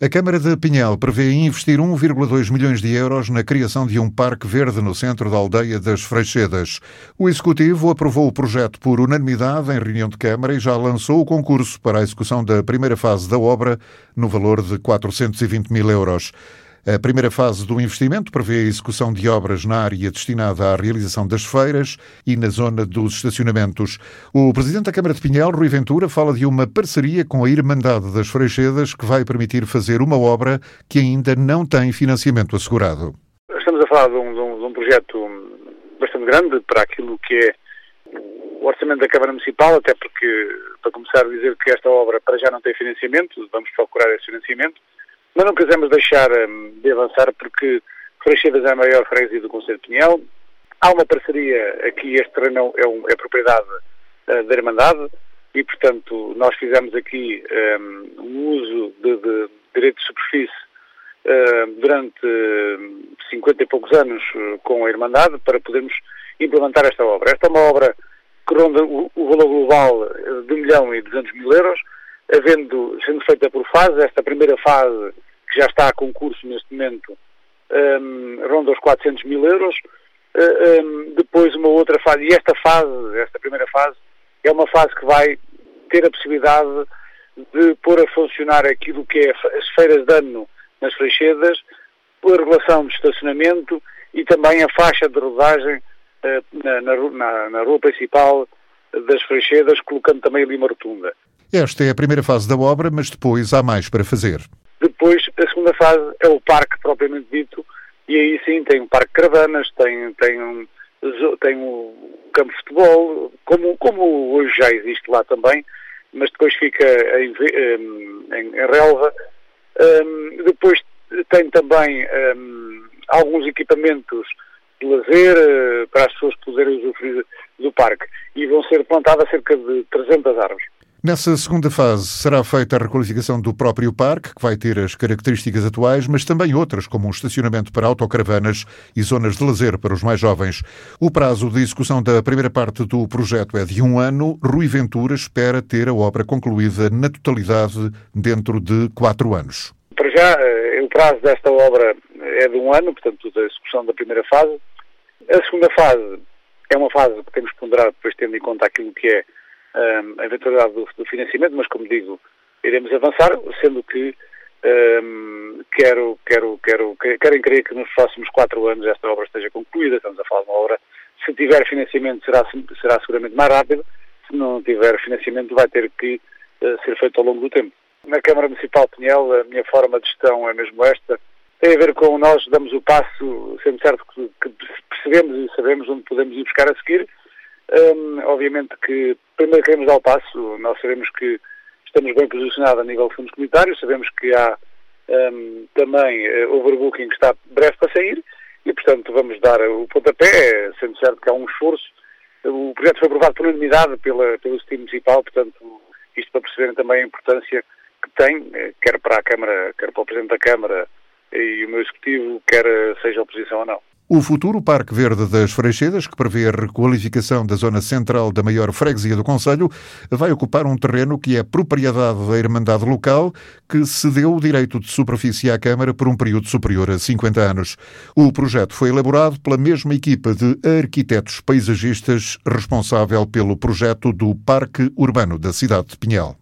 A Câmara de Pinhal prevê investir 1,2 milhões de euros na criação de um parque verde no centro da aldeia das Freixedas. O Executivo aprovou o projeto por unanimidade em reunião de Câmara e já lançou o concurso para a execução da primeira fase da obra no valor de 420 mil euros. A primeira fase do investimento prevê a execução de obras na área destinada à realização das feiras e na zona dos estacionamentos. O presidente da Câmara de Pinhal, Rui Ventura, fala de uma parceria com a Irmandade das Freixedas que vai permitir fazer uma obra que ainda não tem financiamento assegurado. Estamos a falar de um, de um, de um projeto bastante grande para aquilo que é o orçamento da Câmara Municipal, até porque, para começar a dizer que esta obra para já não tem financiamento, vamos procurar esse financiamento. Mas não quisemos deixar um, de avançar porque Freixedas é a maior freguesia do Conselho de Pinhel. Há uma parceria aqui, este terreno é, um, é propriedade uh, da Irmandade e, portanto, nós fizemos aqui um, um uso de, de direito de superfície uh, durante 50 e poucos anos uh, com a Irmandade para podermos implementar esta obra. Esta é uma obra que ronda o, o valor global de 1 milhão e 200 mil euros, havendo, sendo feita por fase, esta primeira fase já está a concurso neste momento, um, ronda os 400 mil euros. Uh, um, depois uma outra fase, e esta fase, esta primeira fase, é uma fase que vai ter a possibilidade de pôr a funcionar aquilo que é as feiras de ano nas Freixedas, a regulação de estacionamento e também a faixa de rodagem uh, na, na, na, rua principal das Freixedas, colocando também ali uma rotunda. Esta é a primeira fase da obra, mas depois há mais para fazer. Depois, segunda fase é o parque propriamente dito, e aí sim tem um parque de caravanas, tem, tem, um, tem um campo de futebol, como, como hoje já existe lá também, mas depois fica em, em, em relva. Um, depois tem também um, alguns equipamentos de lazer uh, para as pessoas poderem usufruir do parque e vão ser plantadas cerca de 300 árvores. Nessa segunda fase será feita a requalificação do próprio parque, que vai ter as características atuais, mas também outras, como um estacionamento para autocaravanas e zonas de lazer para os mais jovens. O prazo de execução da primeira parte do projeto é de um ano. Rui Ventura espera ter a obra concluída na totalidade dentro de quatro anos. Para já, eh, o prazo desta obra é de um ano, portanto, da execução da primeira fase. A segunda fase é uma fase que temos que ponderar depois tendo em conta aquilo que é um, a eventualidade do, do, financiamento, mas como digo, iremos avançar, sendo que um, quero, quero, quero, querem crer que nos próximos quatro anos esta obra esteja concluída, estamos a falar de uma obra, se tiver financiamento será, será seguramente mais rápido, se não tiver financiamento vai ter que uh, ser feito ao longo do tempo. Na Câmara Municipal de Pinhel, a minha forma de gestão é mesmo esta, tem a ver com nós damos o passo, sendo certo que, que percebemos e sabemos onde podemos ir buscar a seguir, um, obviamente que primeiro queremos dar o passo, nós sabemos que estamos bem posicionados a nível de fundos comunitários, sabemos que há um, também uh, overbooking que está breve para sair e, portanto, vamos dar o pontapé, sendo certo que há um esforço. O projeto foi aprovado por unanimidade pela, pelo Sistema Municipal, portanto, isto para perceberem também a importância que tem, eh, quer para a Câmara, quer para o Presidente da Câmara e o meu Executivo, quer seja oposição ou não. O futuro Parque Verde das Freixedas, que prevê a requalificação da zona central da maior freguesia do Conselho, vai ocupar um terreno que é propriedade da Irmandade Local, que cedeu o direito de superfície à Câmara por um período superior a 50 anos. O projeto foi elaborado pela mesma equipa de arquitetos paisagistas responsável pelo projeto do Parque Urbano da cidade de Pinhal.